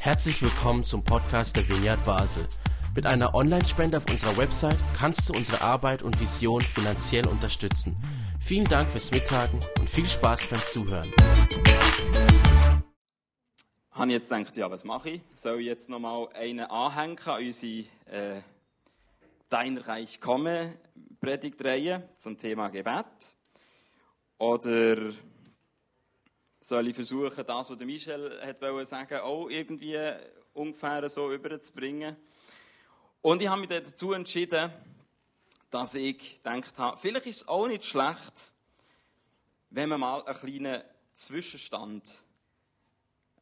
Herzlich willkommen zum Podcast der Vineyard Basel. Mit einer Online-Spende auf unserer Website kannst du unsere Arbeit und Vision finanziell unterstützen. Vielen Dank fürs Mittagen und viel Spaß beim Zuhören. habe jetzt gedacht, ja, was mache ich? Soll ich jetzt nochmal einen anhängen an unsere äh, Dein Reich komme Predigtreihe zum Thema Gebet? Oder soll ich versuchen, das, was Michel hat wollte sagen, auch irgendwie ungefähr so überzubringen? Und ich habe mich dazu entschieden, dass ich gedacht habe, vielleicht ist es auch nicht schlecht, wenn man mal einen kleinen Zwischenstand,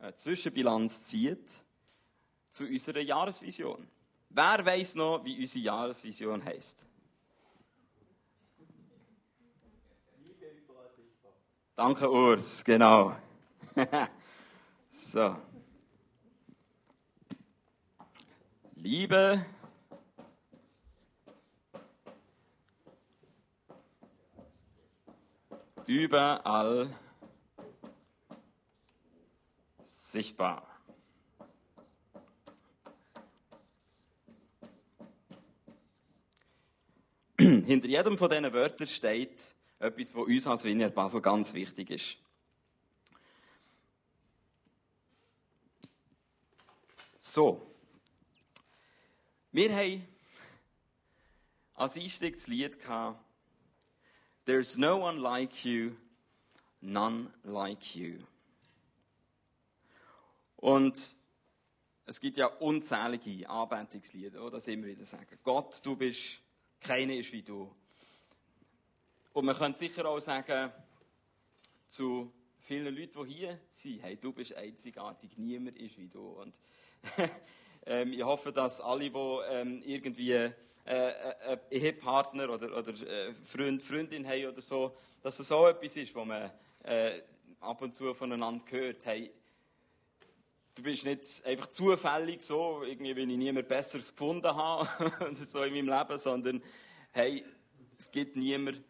eine Zwischenbilanz zieht zu unserer Jahresvision. Wer weiß noch, wie unsere Jahresvision heißt? Danke, Urs, genau. so. Liebe überall sichtbar. Hinter jedem von diesen Wörtern steht etwas, was uns als Vineyard Basel ganz wichtig ist. So. Wir haben als Einstieg das Lied gehabt, There's no one like you, none like you. Und es gibt ja unzählige Anbetungslieder, das immer wieder sagen. Gott, du bist, keiner ist wie du. Und man könnte sicher auch sagen, zu vielen Leuten, die hier sind, hey, du bist einzigartig, niemand ist wie du. Und ähm, ich hoffe, dass alle, die ähm, irgendwie äh, äh, Ehepartner oder, oder äh, Freund, Freundin haben oder so, dass es so etwas ist, wo man äh, ab und zu voneinander hört, hey, du bist nicht einfach zufällig so, irgendwie, wenn ich niemand Besseres gefunden habe so in meinem Leben, sondern hey, es gibt niemand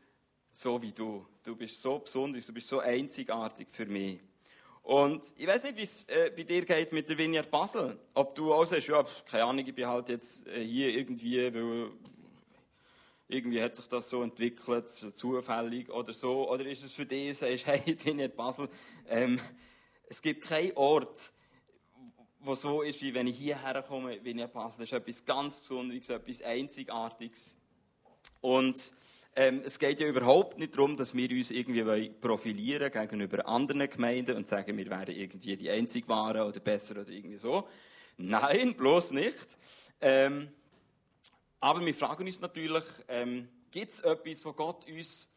so wie du. Du bist so besonders, du bist so einzigartig für mich. Und ich weiß nicht, wie es äh, bei dir geht mit der Vineyard Basel. Ob du auch sagst, ja, keine Ahnung, ich bin halt jetzt äh, hier irgendwie, weil irgendwie hat sich das so entwickelt, so zufällig oder so. Oder ist es für dich, sagst, hey, Vineyard Basel, ähm, es gibt keinen Ort, wo so ist, wie wenn ich hierher komme, Vineyard Basel. Das ist etwas ganz Besonderes, etwas Einzigartiges. Und ähm, es geht ja überhaupt nicht darum, dass wir uns irgendwie profilieren gegenüber anderen Gemeinden und sagen, wir wären irgendwie die einzig Waren oder besser oder irgendwie so. Nein, bloß nicht. Ähm, aber wir fragen uns natürlich, ähm, gibt es etwas, was Gott uns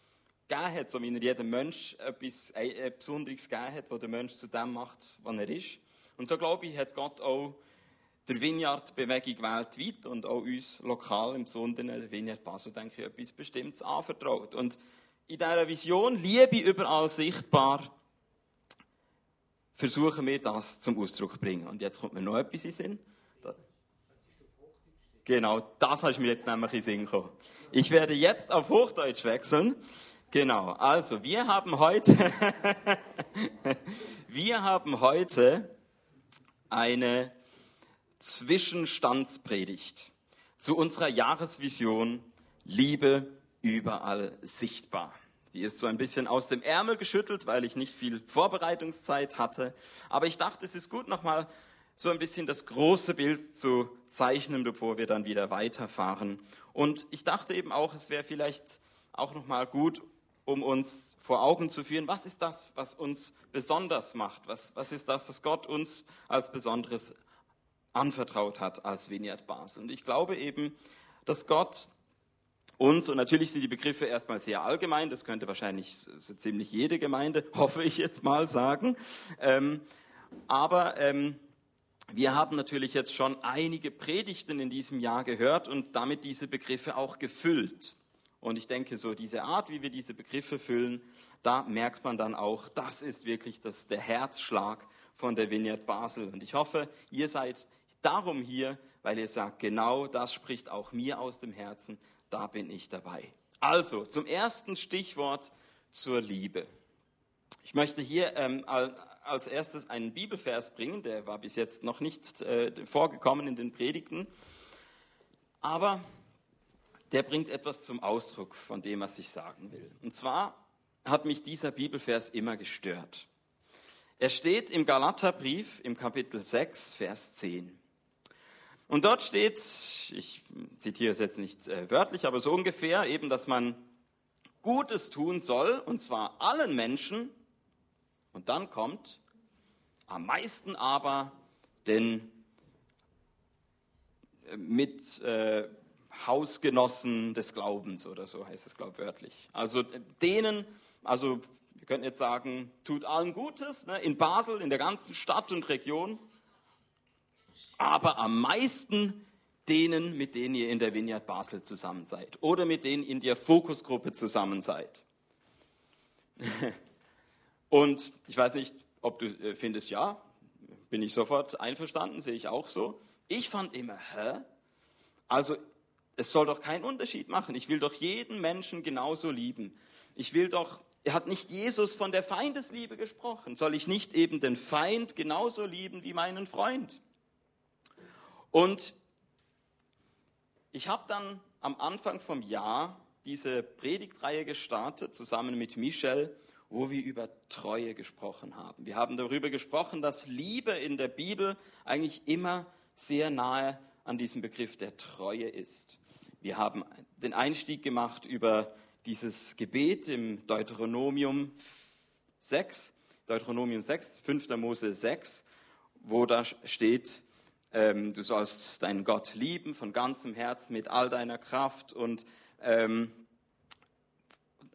gegeben hat, so wie er jedem Mensch etwas äh, Besonderes gegeben hat, was der Mensch zu dem macht, was er ist. Und so glaube ich, hat Gott auch der Vineyard-Bewegung weltweit und auch uns lokal, im Besonderen der Vineyard Basel, denke ich, etwas Bestimmtes anvertraut. Und in dieser Vision, Liebe überall sichtbar, versuchen wir das zum Ausdruck zu bringen. Und jetzt kommt mir noch etwas in Sinn. Genau, das hast mir jetzt nämlich in Sinn gekommen. Ich werde jetzt auf Hochdeutsch wechseln. Genau, also wir haben heute, wir haben heute eine Zwischenstandspredigt zu unserer Jahresvision Liebe überall sichtbar. Die ist so ein bisschen aus dem Ärmel geschüttelt, weil ich nicht viel Vorbereitungszeit hatte. Aber ich dachte, es ist gut, nochmal so ein bisschen das große Bild zu zeichnen, bevor wir dann wieder weiterfahren. Und ich dachte eben auch, es wäre vielleicht auch nochmal gut, um uns vor Augen zu führen, was ist das, was uns besonders macht? Was, was ist das, was Gott uns als Besonderes anvertraut hat als Vineyard Basel. Und ich glaube eben, dass Gott uns, und natürlich sind die Begriffe erstmal sehr allgemein, das könnte wahrscheinlich so ziemlich jede Gemeinde, hoffe ich jetzt mal, sagen. Ähm, aber ähm, wir haben natürlich jetzt schon einige Predigten in diesem Jahr gehört und damit diese Begriffe auch gefüllt. Und ich denke, so diese Art, wie wir diese Begriffe füllen, da merkt man dann auch, das ist wirklich das, der Herzschlag von der Vineyard Basel. Und ich hoffe, ihr seid darum hier, weil ihr sagt, genau das spricht auch mir aus dem Herzen, da bin ich dabei. Also, zum ersten Stichwort zur Liebe. Ich möchte hier ähm, als erstes einen Bibelvers bringen, der war bis jetzt noch nicht äh, vorgekommen in den Predigten, aber der bringt etwas zum Ausdruck von dem, was ich sagen will. Und zwar hat mich dieser Bibelvers immer gestört. Er steht im Galaterbrief im Kapitel 6, Vers 10. Und dort steht, ich zitiere es jetzt nicht äh, wörtlich, aber so ungefähr, eben, dass man Gutes tun soll, und zwar allen Menschen. Und dann kommt am meisten aber den äh, mit äh, Hausgenossen des Glaubens oder so heißt es, glaube ich, wörtlich. Also äh, denen, also wir könnten jetzt sagen, tut allen Gutes, ne, in Basel, in der ganzen Stadt und Region, aber am meisten denen, mit denen ihr in der Vineyard Basel zusammen seid oder mit denen in der Fokusgruppe zusammen seid. Und ich weiß nicht, ob du äh, findest, ja, bin ich sofort einverstanden, sehe ich auch so. Ich fand immer, hä? Also, es soll doch keinen Unterschied machen. Ich will doch jeden Menschen genauso lieben. Ich will doch, hat nicht Jesus von der Feindesliebe gesprochen. Soll ich nicht eben den Feind genauso lieben wie meinen Freund? Und ich habe dann am Anfang vom Jahr diese Predigtreihe gestartet, zusammen mit Michel, wo wir über Treue gesprochen haben. Wir haben darüber gesprochen, dass Liebe in der Bibel eigentlich immer sehr nahe an diesem Begriff der Treue ist. Wir haben den Einstieg gemacht über dieses Gebet im Deuteronomium 6, Deuteronomium 6, 5. Mose 6, wo da steht, ähm, du sollst deinen Gott lieben von ganzem Herzen, mit all deiner Kraft und ähm,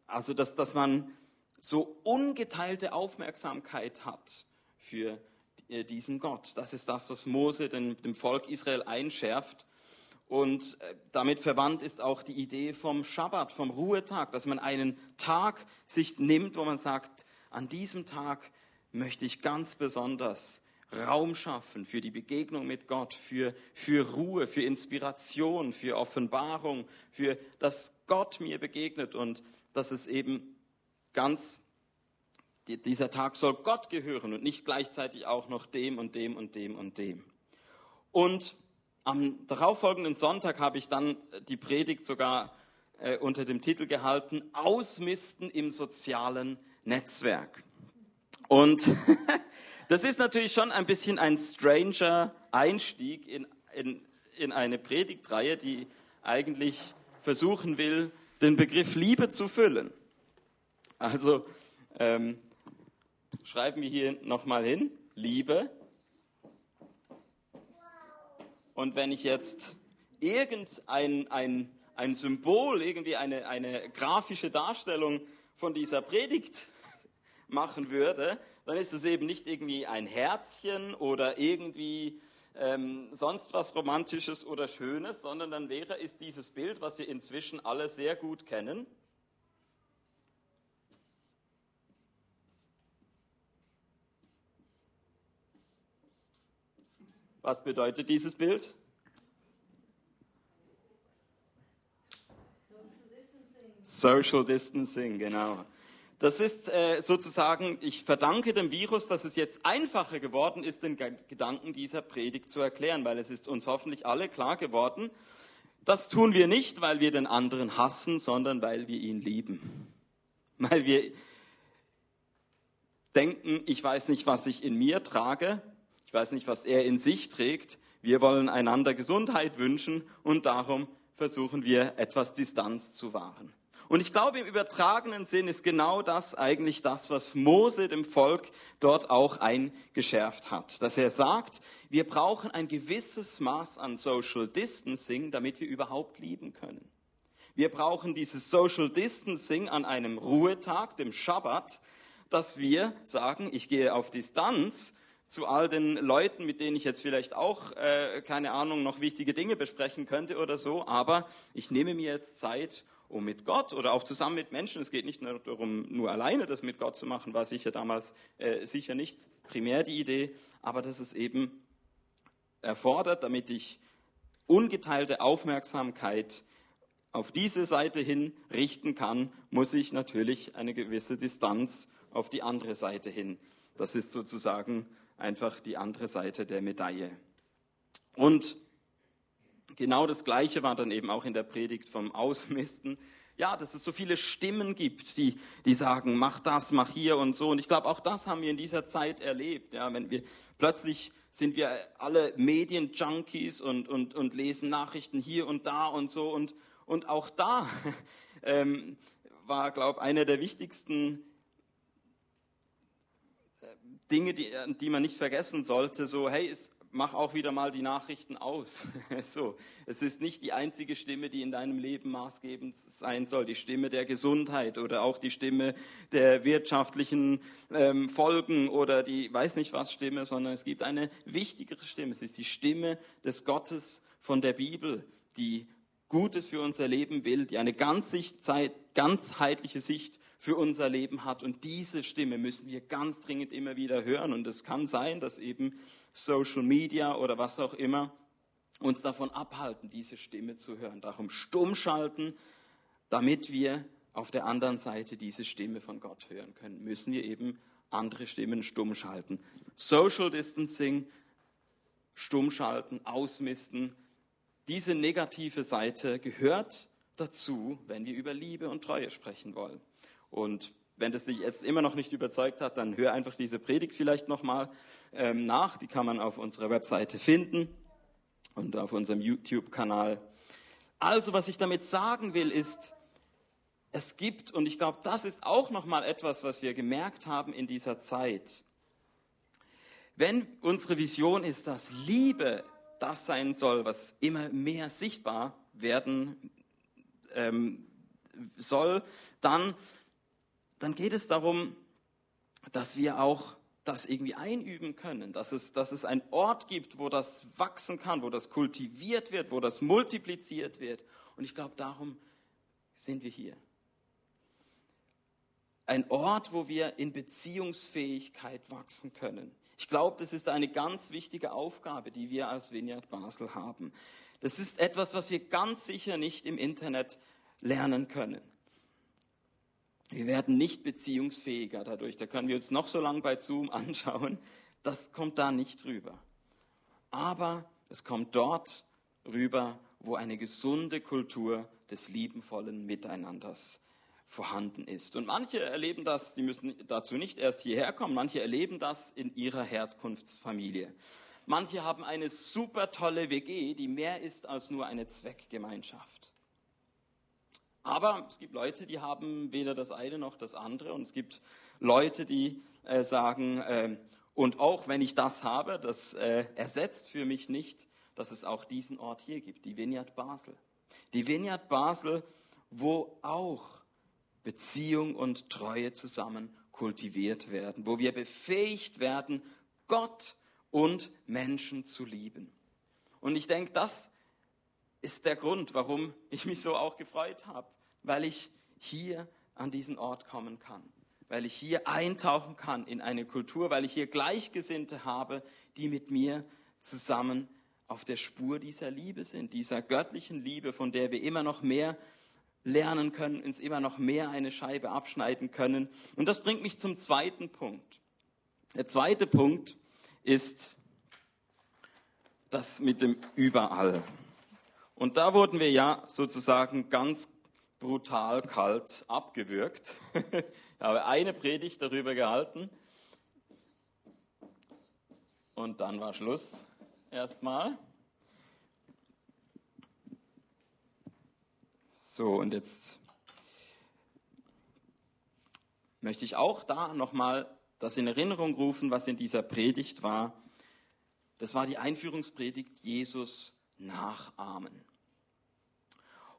also, dass, dass man so ungeteilte Aufmerksamkeit hat für äh, diesen Gott. Das ist das, was Mose dem, dem Volk Israel einschärft. Und äh, damit verwandt ist auch die Idee vom Schabbat, vom Ruhetag, dass man einen Tag sich nimmt, wo man sagt, an diesem Tag möchte ich ganz besonders Raum schaffen für die Begegnung mit Gott, für, für Ruhe, für Inspiration, für Offenbarung, für dass Gott mir begegnet und dass es eben ganz, dieser Tag soll Gott gehören und nicht gleichzeitig auch noch dem und dem und dem und dem. Und am darauffolgenden Sonntag habe ich dann die Predigt sogar äh, unter dem Titel gehalten, Ausmisten im sozialen Netzwerk. Und Das ist natürlich schon ein bisschen ein stranger Einstieg in, in, in eine Predigtreihe, die eigentlich versuchen will, den Begriff Liebe zu füllen. Also ähm, schreiben wir hier nochmal hin, Liebe. Und wenn ich jetzt irgendein ein, ein Symbol, irgendwie eine, eine grafische Darstellung von dieser Predigt machen würde, dann ist es eben nicht irgendwie ein Herzchen oder irgendwie ähm, sonst was Romantisches oder Schönes, sondern dann wäre es dieses Bild, was wir inzwischen alle sehr gut kennen. Was bedeutet dieses Bild? Social Distancing, genau. Das ist äh, sozusagen, ich verdanke dem Virus, dass es jetzt einfacher geworden ist, den Gedanken dieser Predigt zu erklären, weil es ist uns hoffentlich alle klar geworden. Das tun wir nicht, weil wir den anderen hassen, sondern weil wir ihn lieben. Weil wir denken, ich weiß nicht, was ich in mir trage, ich weiß nicht, was er in sich trägt. Wir wollen einander Gesundheit wünschen und darum versuchen wir etwas Distanz zu wahren. Und ich glaube, im übertragenen Sinn ist genau das eigentlich das, was Mose dem Volk dort auch eingeschärft hat. Dass er sagt, wir brauchen ein gewisses Maß an Social Distancing, damit wir überhaupt lieben können. Wir brauchen dieses Social Distancing an einem Ruhetag, dem Schabbat, dass wir sagen, ich gehe auf Distanz zu all den Leuten, mit denen ich jetzt vielleicht auch, äh, keine Ahnung, noch wichtige Dinge besprechen könnte oder so, aber ich nehme mir jetzt Zeit, um mit Gott oder auch zusammen mit Menschen, es geht nicht nur darum, nur alleine das mit Gott zu machen, war sicher damals äh, sicher nicht primär die Idee, aber dass es eben erfordert, damit ich ungeteilte Aufmerksamkeit auf diese Seite hin richten kann, muss ich natürlich eine gewisse Distanz auf die andere Seite hin Das ist sozusagen einfach die andere Seite der Medaille. Und genau das Gleiche war dann eben auch in der Predigt vom Ausmisten. Ja, dass es so viele Stimmen gibt, die, die sagen, mach das, mach hier und so. Und ich glaube, auch das haben wir in dieser Zeit erlebt. Ja, wenn wir plötzlich sind wir alle Medienjunkies und, und, und lesen Nachrichten hier und da und so. Und, und auch da ähm, war, glaube ich, einer der wichtigsten äh, Dinge, die, die man nicht vergessen sollte, so, hey, es, mach auch wieder mal die Nachrichten aus. so, es ist nicht die einzige Stimme, die in deinem Leben maßgebend sein soll. Die Stimme der Gesundheit oder auch die Stimme der wirtschaftlichen ähm, Folgen oder die weiß nicht was Stimme, sondern es gibt eine wichtigere Stimme. Es ist die Stimme des Gottes von der Bibel, die Gutes für unser Leben will, die eine ganzheitliche Sicht für unser Leben hat. Und diese Stimme müssen wir ganz dringend immer wieder hören. Und es kann sein, dass eben Social Media oder was auch immer uns davon abhalten, diese Stimme zu hören. Darum stumm schalten, damit wir auf der anderen Seite diese Stimme von Gott hören können, müssen wir eben andere Stimmen stumm schalten. Social Distancing, stumm schalten, ausmisten, diese negative Seite gehört dazu, wenn wir über Liebe und Treue sprechen wollen. Und wenn das dich jetzt immer noch nicht überzeugt hat, dann hör einfach diese Predigt vielleicht nochmal ähm, nach. Die kann man auf unserer Webseite finden und auf unserem YouTube-Kanal. Also, was ich damit sagen will, ist, es gibt, und ich glaube, das ist auch nochmal etwas, was wir gemerkt haben in dieser Zeit. Wenn unsere Vision ist, dass Liebe das sein soll, was immer mehr sichtbar werden ähm, soll, dann, dann geht es darum, dass wir auch das irgendwie einüben können, dass es, dass es einen Ort gibt, wo das wachsen kann, wo das kultiviert wird, wo das multipliziert wird. Und ich glaube, darum sind wir hier. Ein Ort, wo wir in Beziehungsfähigkeit wachsen können. Ich glaube, das ist eine ganz wichtige Aufgabe, die wir als Vineyard Basel haben. Das ist etwas, was wir ganz sicher nicht im Internet lernen können. Wir werden nicht beziehungsfähiger dadurch. Da können wir uns noch so lange bei Zoom anschauen. Das kommt da nicht rüber. Aber es kommt dort rüber, wo eine gesunde Kultur des liebenvollen Miteinanders vorhanden ist. Und manche erleben das, die müssen dazu nicht erst hierher kommen, manche erleben das in ihrer Herkunftsfamilie. Manche haben eine super tolle WG, die mehr ist als nur eine Zweckgemeinschaft. Aber es gibt Leute, die haben weder das eine noch das andere. Und es gibt Leute, die äh, sagen, äh, und auch wenn ich das habe, das äh, ersetzt für mich nicht, dass es auch diesen Ort hier gibt, die Vineyard Basel. Die Vineyard Basel, wo auch Beziehung und Treue zusammen kultiviert werden, wo wir befähigt werden, Gott und Menschen zu lieben. Und ich denke, das ist der Grund, warum ich mich so auch gefreut habe, weil ich hier an diesen Ort kommen kann, weil ich hier eintauchen kann in eine Kultur, weil ich hier Gleichgesinnte habe, die mit mir zusammen auf der Spur dieser Liebe sind, dieser göttlichen Liebe, von der wir immer noch mehr lernen können, uns immer noch mehr eine Scheibe abschneiden können. Und das bringt mich zum zweiten Punkt. Der zweite Punkt ist das mit dem Überall. Und da wurden wir ja sozusagen ganz brutal kalt abgewürgt. Ich habe eine Predigt darüber gehalten und dann war Schluss erstmal. So, und jetzt möchte ich auch da nochmal das in Erinnerung rufen, was in dieser Predigt war. Das war die Einführungspredigt Jesus nachahmen.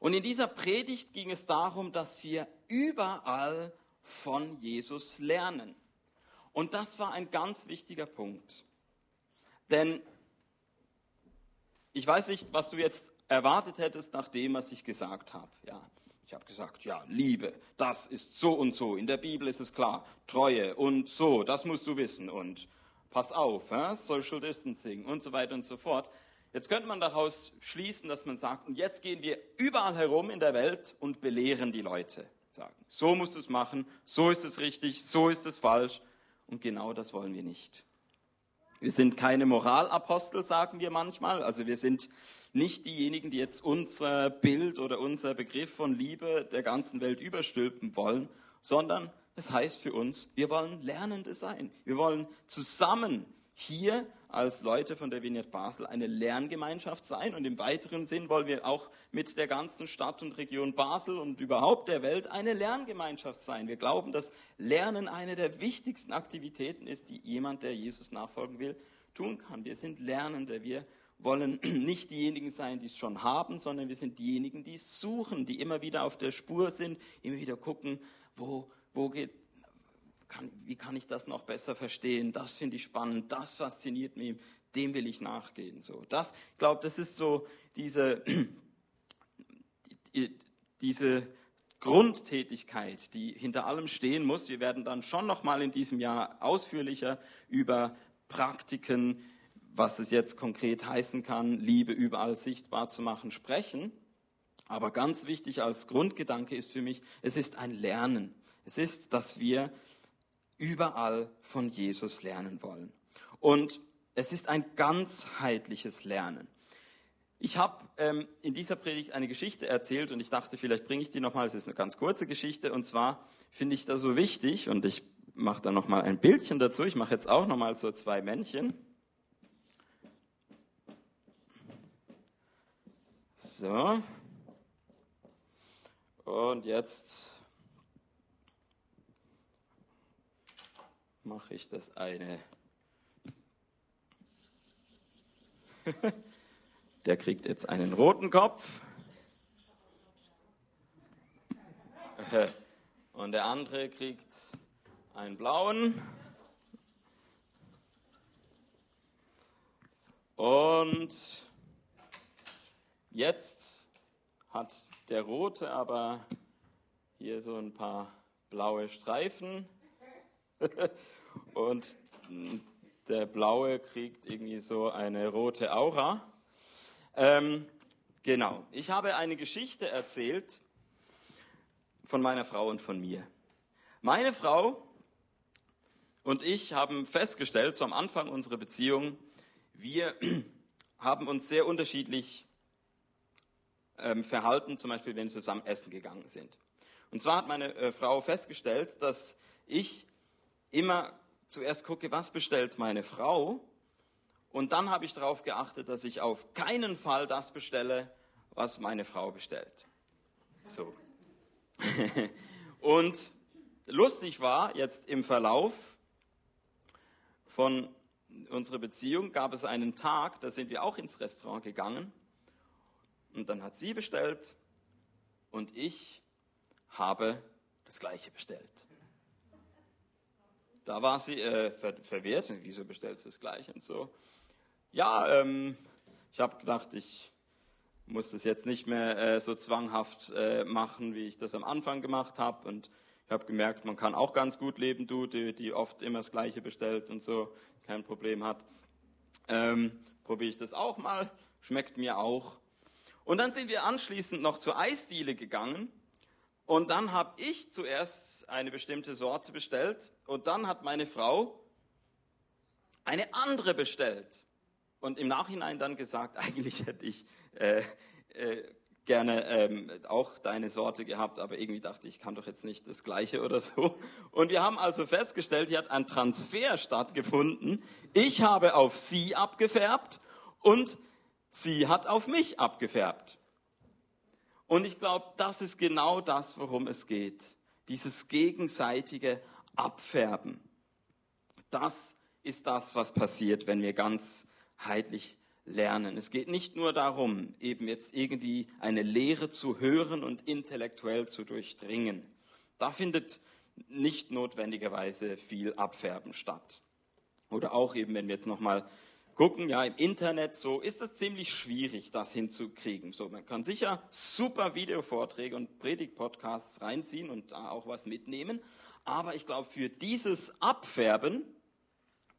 Und in dieser Predigt ging es darum, dass wir überall von Jesus lernen. Und das war ein ganz wichtiger Punkt. Denn ich weiß nicht, was du jetzt erwartet hättest nach dem, was ich gesagt habe. Ja, ich habe gesagt, ja, Liebe, das ist so und so. In der Bibel ist es klar. Treue und so, das musst du wissen. Und pass auf, äh, Social Distancing und so weiter und so fort. Jetzt könnte man daraus schließen, dass man sagt, und jetzt gehen wir überall herum in der Welt und belehren die Leute. Sagen, so musst du es machen, so ist es richtig, so ist es falsch. Und genau das wollen wir nicht. Wir sind keine Moralapostel, sagen wir manchmal. Also wir sind nicht diejenigen, die jetzt unser Bild oder unser Begriff von Liebe der ganzen Welt überstülpen wollen, sondern es heißt für uns, wir wollen Lernende sein. Wir wollen zusammen hier als Leute von der Vignette Basel eine Lerngemeinschaft sein und im weiteren Sinn wollen wir auch mit der ganzen Stadt und Region Basel und überhaupt der Welt eine Lerngemeinschaft sein. Wir glauben, dass Lernen eine der wichtigsten Aktivitäten ist, die jemand, der Jesus nachfolgen will, tun kann. Wir sind Lernende. Wir wollen nicht diejenigen sein, die es schon haben, sondern wir sind diejenigen, die es suchen, die immer wieder auf der Spur sind, immer wieder gucken, wo, wo geht, kann, wie kann ich das noch besser verstehen? Das finde ich spannend, das fasziniert mich, dem will ich nachgehen. So, das, ich glaube, das ist so diese, diese Grundtätigkeit, die hinter allem stehen muss. Wir werden dann schon noch mal in diesem Jahr ausführlicher über Praktiken, was es jetzt konkret heißen kann, Liebe überall sichtbar zu machen, sprechen. Aber ganz wichtig als Grundgedanke ist für mich, es ist ein Lernen. Es ist, dass wir überall von Jesus lernen wollen. Und es ist ein ganzheitliches Lernen. Ich habe ähm, in dieser Predigt eine Geschichte erzählt und ich dachte, vielleicht bringe ich die nochmal. Es ist eine ganz kurze Geschichte und zwar finde ich das so wichtig und ich mache da nochmal ein Bildchen dazu. Ich mache jetzt auch nochmal so zwei Männchen. So. Und jetzt mache ich das eine. Der kriegt jetzt einen roten Kopf. Und der andere kriegt einen blauen. Und jetzt hat der rote aber hier so ein paar blaue Streifen. und der Blaue kriegt irgendwie so eine rote Aura. Ähm, genau, ich habe eine Geschichte erzählt von meiner Frau und von mir. Meine Frau und ich haben festgestellt, so am Anfang unserer Beziehung, wir haben uns sehr unterschiedlich ähm, verhalten, zum Beispiel wenn wir zusammen essen gegangen sind. Und zwar hat meine äh, Frau festgestellt, dass ich immer zuerst gucke, was bestellt meine Frau. Und dann habe ich darauf geachtet, dass ich auf keinen Fall das bestelle, was meine Frau bestellt. So. und lustig war, jetzt im Verlauf von unserer Beziehung gab es einen Tag, da sind wir auch ins Restaurant gegangen. Und dann hat sie bestellt und ich habe das gleiche bestellt. Da war sie äh, ver verwirrt. Wieso bestellst du das gleich und so? Ja, ähm, ich habe gedacht, ich muss das jetzt nicht mehr äh, so zwanghaft äh, machen, wie ich das am Anfang gemacht habe. Und ich habe gemerkt, man kann auch ganz gut leben, du, die, die oft immer das Gleiche bestellt und so, kein Problem hat. Ähm, Probiere ich das auch mal, schmeckt mir auch. Und dann sind wir anschließend noch zur Eisdiele gegangen und dann habe ich zuerst eine bestimmte Sorte bestellt und dann hat meine Frau eine andere bestellt. Und im Nachhinein dann gesagt, eigentlich hätte ich äh, äh, gerne ähm, auch deine Sorte gehabt, aber irgendwie dachte ich, ich kann doch jetzt nicht das gleiche oder so. Und wir haben also festgestellt, hier hat ein Transfer stattgefunden. Ich habe auf sie abgefärbt und sie hat auf mich abgefärbt. Und ich glaube, das ist genau das, worum es geht. Dieses gegenseitige Abfärben. Das ist das, was passiert, wenn wir ganzheitlich lernen. Es geht nicht nur darum, eben jetzt irgendwie eine Lehre zu hören und intellektuell zu durchdringen. Da findet nicht notwendigerweise viel Abfärben statt. Oder auch eben, wenn wir jetzt nochmal gucken, ja, im Internet so ist es ziemlich schwierig, das hinzukriegen. So, man kann sicher super Videovorträge und Predigtpodcasts reinziehen und da auch was mitnehmen. Aber ich glaube, für dieses Abfärben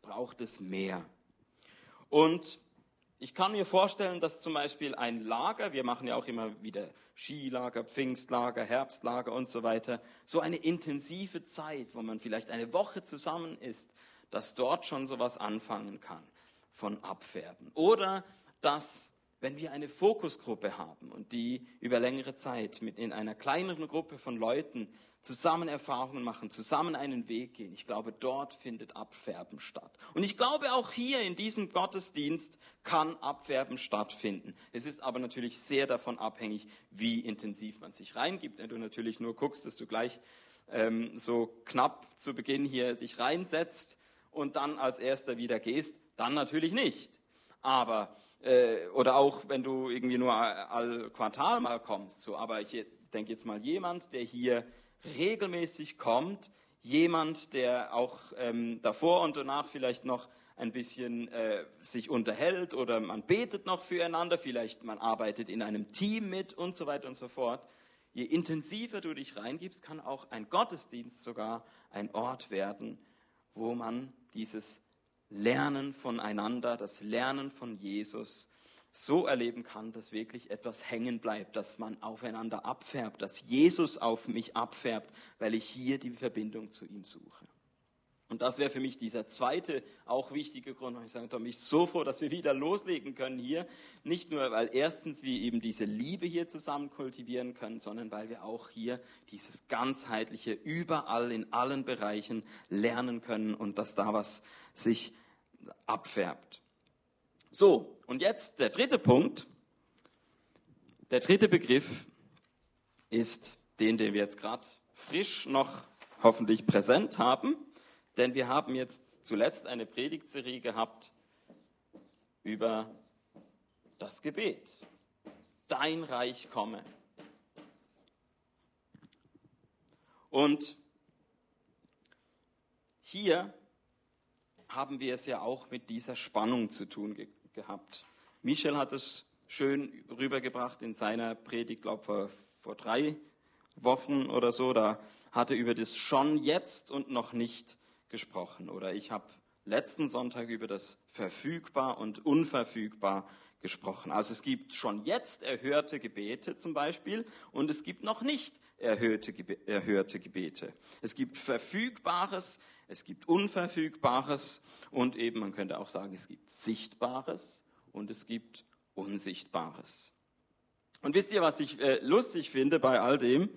braucht es mehr. Und ich kann mir vorstellen, dass zum Beispiel ein Lager, wir machen ja auch immer wieder Skilager, Pfingstlager, Herbstlager und so weiter, so eine intensive Zeit, wo man vielleicht eine Woche zusammen ist, dass dort schon sowas anfangen kann von Abfärben. Oder dass, wenn wir eine Fokusgruppe haben und die über längere Zeit mit in einer kleineren Gruppe von Leuten zusammen Erfahrungen machen, zusammen einen Weg gehen. Ich glaube, dort findet Abfärben statt. Und ich glaube, auch hier in diesem Gottesdienst kann Abfärben stattfinden. Es ist aber natürlich sehr davon abhängig, wie intensiv man sich reingibt. Wenn du natürlich nur guckst, dass du gleich ähm, so knapp zu Beginn hier dich reinsetzt und dann als erster wieder gehst, dann natürlich nicht. Aber äh, oder auch wenn du irgendwie nur all Quartal mal kommst, so. Aber ich denke jetzt mal jemand, der hier regelmäßig kommt, jemand, der auch ähm, davor und danach vielleicht noch ein bisschen äh, sich unterhält oder man betet noch füreinander, vielleicht man arbeitet in einem Team mit und so weiter und so fort. Je intensiver du dich reingibst, kann auch ein Gottesdienst sogar ein Ort werden, wo man dieses Lernen voneinander, das Lernen von Jesus so erleben kann, dass wirklich etwas hängen bleibt, dass man aufeinander abfärbt, dass Jesus auf mich abfärbt, weil ich hier die Verbindung zu ihm suche. Und das wäre für mich dieser zweite, auch wichtige Grund, warum ich sage, ich bin so froh, dass wir wieder loslegen können hier. Nicht nur, weil erstens wir eben diese Liebe hier zusammen kultivieren können, sondern weil wir auch hier dieses ganzheitliche überall in allen Bereichen lernen können und dass da was sich abfärbt. So, und jetzt der dritte Punkt. Der dritte Begriff ist den, den wir jetzt gerade frisch noch hoffentlich präsent haben. Denn wir haben jetzt zuletzt eine Predigtserie gehabt über das Gebet. Dein Reich komme. Und hier haben wir es ja auch mit dieser Spannung zu tun gehabt. Michel hat es schön rübergebracht in seiner Predigt, glaube vor, vor drei Wochen oder so. Da hat er über das schon jetzt und noch nicht gesprochen. Oder ich habe letzten Sonntag über das verfügbar und unverfügbar gesprochen. Also es gibt schon jetzt erhörte Gebete zum Beispiel und es gibt noch nicht erhörte, erhörte Gebete. Es gibt verfügbares es gibt Unverfügbares und eben, man könnte auch sagen, es gibt Sichtbares und es gibt Unsichtbares. Und wisst ihr, was ich äh, lustig finde bei all dem,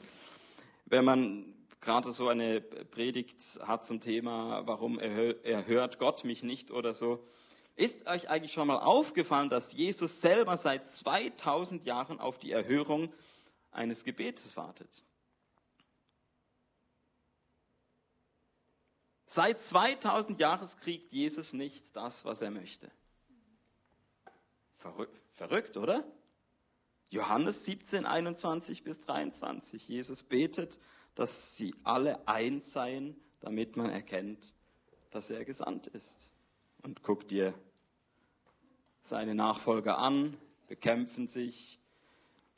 wenn man gerade so eine Predigt hat zum Thema, warum erhört Gott mich nicht oder so, ist euch eigentlich schon mal aufgefallen, dass Jesus selber seit 2000 Jahren auf die Erhörung eines Gebetes wartet? Seit 2000 Jahren kriegt Jesus nicht das, was er möchte. Verrückt, verrückt, oder? Johannes 17, 21 bis 23. Jesus betet, dass sie alle eins seien, damit man erkennt, dass er gesandt ist. Und guck dir seine Nachfolger an, bekämpfen sich,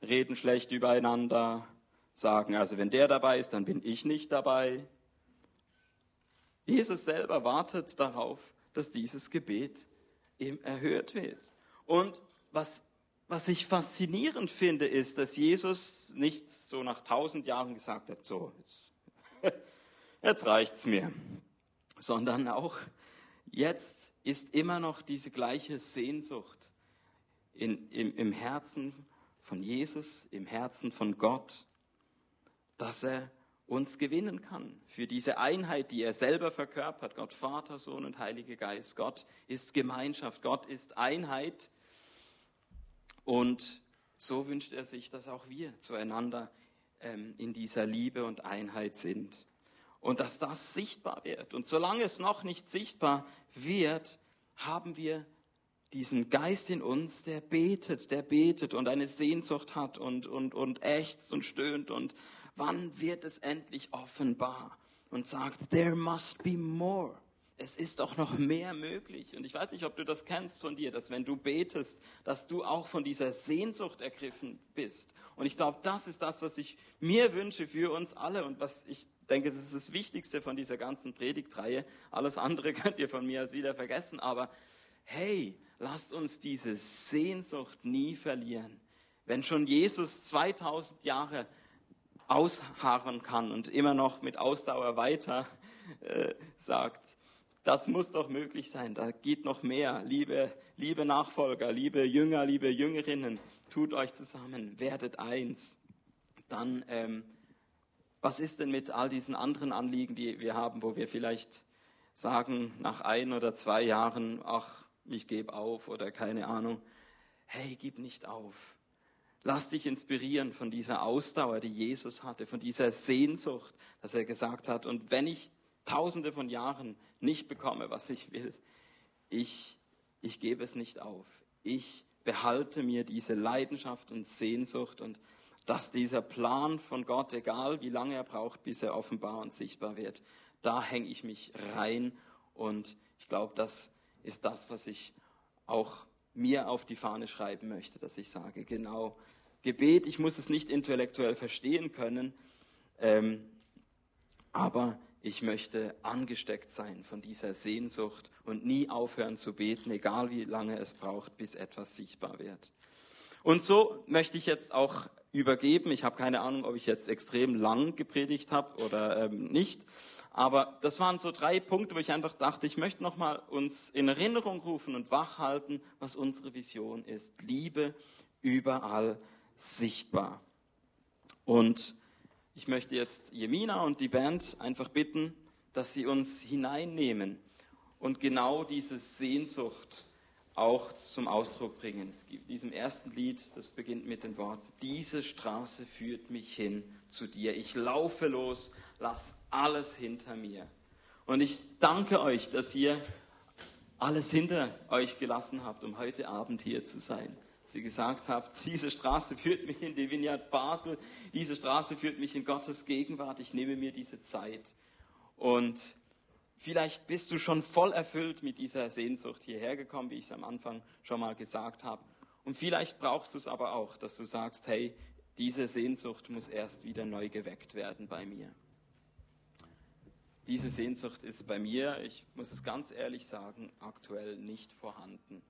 reden schlecht übereinander, sagen, also wenn der dabei ist, dann bin ich nicht dabei. Jesus selber wartet darauf, dass dieses Gebet ihm erhört wird. Und was, was ich faszinierend finde, ist, dass Jesus nicht so nach tausend Jahren gesagt hat, so, jetzt, jetzt reicht's mir, sondern auch jetzt ist immer noch diese gleiche Sehnsucht in, im, im Herzen von Jesus, im Herzen von Gott, dass er uns gewinnen kann. Für diese Einheit, die er selber verkörpert, Gott Vater, Sohn und Heiliger Geist. Gott ist Gemeinschaft, Gott ist Einheit. Und so wünscht er sich, dass auch wir zueinander ähm, in dieser Liebe und Einheit sind. Und dass das sichtbar wird. Und solange es noch nicht sichtbar wird, haben wir diesen Geist in uns, der betet, der betet und eine Sehnsucht hat und, und, und ächzt und stöhnt und wann wird es endlich offenbar und sagt, there must be more. Es ist doch noch mehr möglich. Und ich weiß nicht, ob du das kennst von dir, dass wenn du betest, dass du auch von dieser Sehnsucht ergriffen bist. Und ich glaube, das ist das, was ich mir wünsche für uns alle und was ich denke, das ist das Wichtigste von dieser ganzen Predigtreihe. Alles andere könnt ihr von mir als wieder vergessen. Aber hey, lasst uns diese Sehnsucht nie verlieren. Wenn schon Jesus 2000 Jahre ausharren kann und immer noch mit Ausdauer weiter äh, sagt, das muss doch möglich sein, da geht noch mehr. Liebe, liebe Nachfolger, liebe Jünger, liebe Jüngerinnen, tut euch zusammen, werdet eins. Dann, ähm, was ist denn mit all diesen anderen Anliegen, die wir haben, wo wir vielleicht sagen, nach ein oder zwei Jahren, ach, ich gebe auf oder keine Ahnung. Hey, gib nicht auf. Lass dich inspirieren von dieser Ausdauer, die Jesus hatte, von dieser Sehnsucht, dass er gesagt hat, und wenn ich tausende von Jahren nicht bekomme, was ich will, ich, ich gebe es nicht auf. Ich behalte mir diese Leidenschaft und Sehnsucht und dass dieser Plan von Gott, egal wie lange er braucht, bis er offenbar und sichtbar wird, da hänge ich mich rein und ich glaube, das ist das, was ich auch mir auf die Fahne schreiben möchte, dass ich sage, genau, Gebet, ich muss es nicht intellektuell verstehen können, ähm, aber ich möchte angesteckt sein von dieser Sehnsucht und nie aufhören zu beten, egal wie lange es braucht, bis etwas sichtbar wird. Und so möchte ich jetzt auch übergeben. Ich habe keine Ahnung, ob ich jetzt extrem lang gepredigt habe oder ähm, nicht. Aber das waren so drei Punkte, wo ich einfach dachte, ich möchte nochmal uns in Erinnerung rufen und wachhalten, was unsere Vision ist. Liebe überall sichtbar. Und ich möchte jetzt Jemina und die Band einfach bitten, dass sie uns hineinnehmen und genau diese Sehnsucht auch zum Ausdruck bringen. Es gibt diesem ersten Lied, das beginnt mit den Worten, diese Straße führt mich hin zu dir. Ich laufe los, lass alles hinter mir. Und ich danke euch, dass ihr alles hinter euch gelassen habt, um heute Abend hier zu sein. Ihr gesagt habt, diese Straße führt mich in die Vineyard Basel, diese Straße führt mich in Gottes Gegenwart, ich nehme mir diese Zeit. Und vielleicht bist du schon voll erfüllt mit dieser Sehnsucht hierher gekommen, wie ich es am Anfang schon mal gesagt habe. Und vielleicht brauchst du es aber auch, dass du sagst, hey, diese Sehnsucht muss erst wieder neu geweckt werden bei mir. Diese Sehnsucht ist bei mir, ich muss es ganz ehrlich sagen, aktuell nicht vorhanden.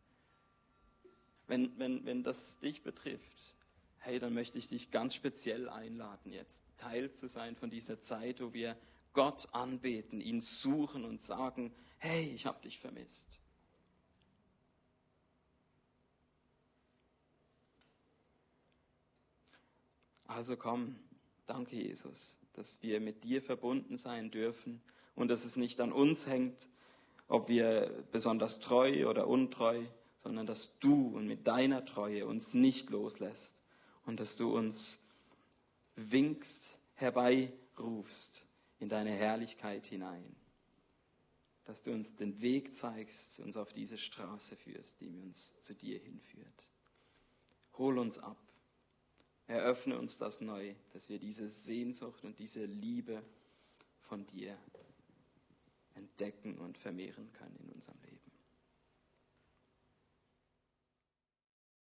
Wenn, wenn, wenn das dich betrifft, hey, dann möchte ich dich ganz speziell einladen, jetzt Teil zu sein von dieser Zeit, wo wir Gott anbeten, ihn suchen und sagen, hey, ich habe dich vermisst. Also komm, danke Jesus, dass wir mit dir verbunden sein dürfen und dass es nicht an uns hängt, ob wir besonders treu oder untreu, sondern dass du und mit deiner Treue uns nicht loslässt und dass du uns winkst, herbeirufst in deine Herrlichkeit hinein. Dass du uns den Weg zeigst, uns auf diese Straße führst, die uns zu dir hinführt. Hol uns ab Eröffne uns das neu, dass wir diese Sehnsucht und diese Liebe von dir entdecken und vermehren können in unserem Leben.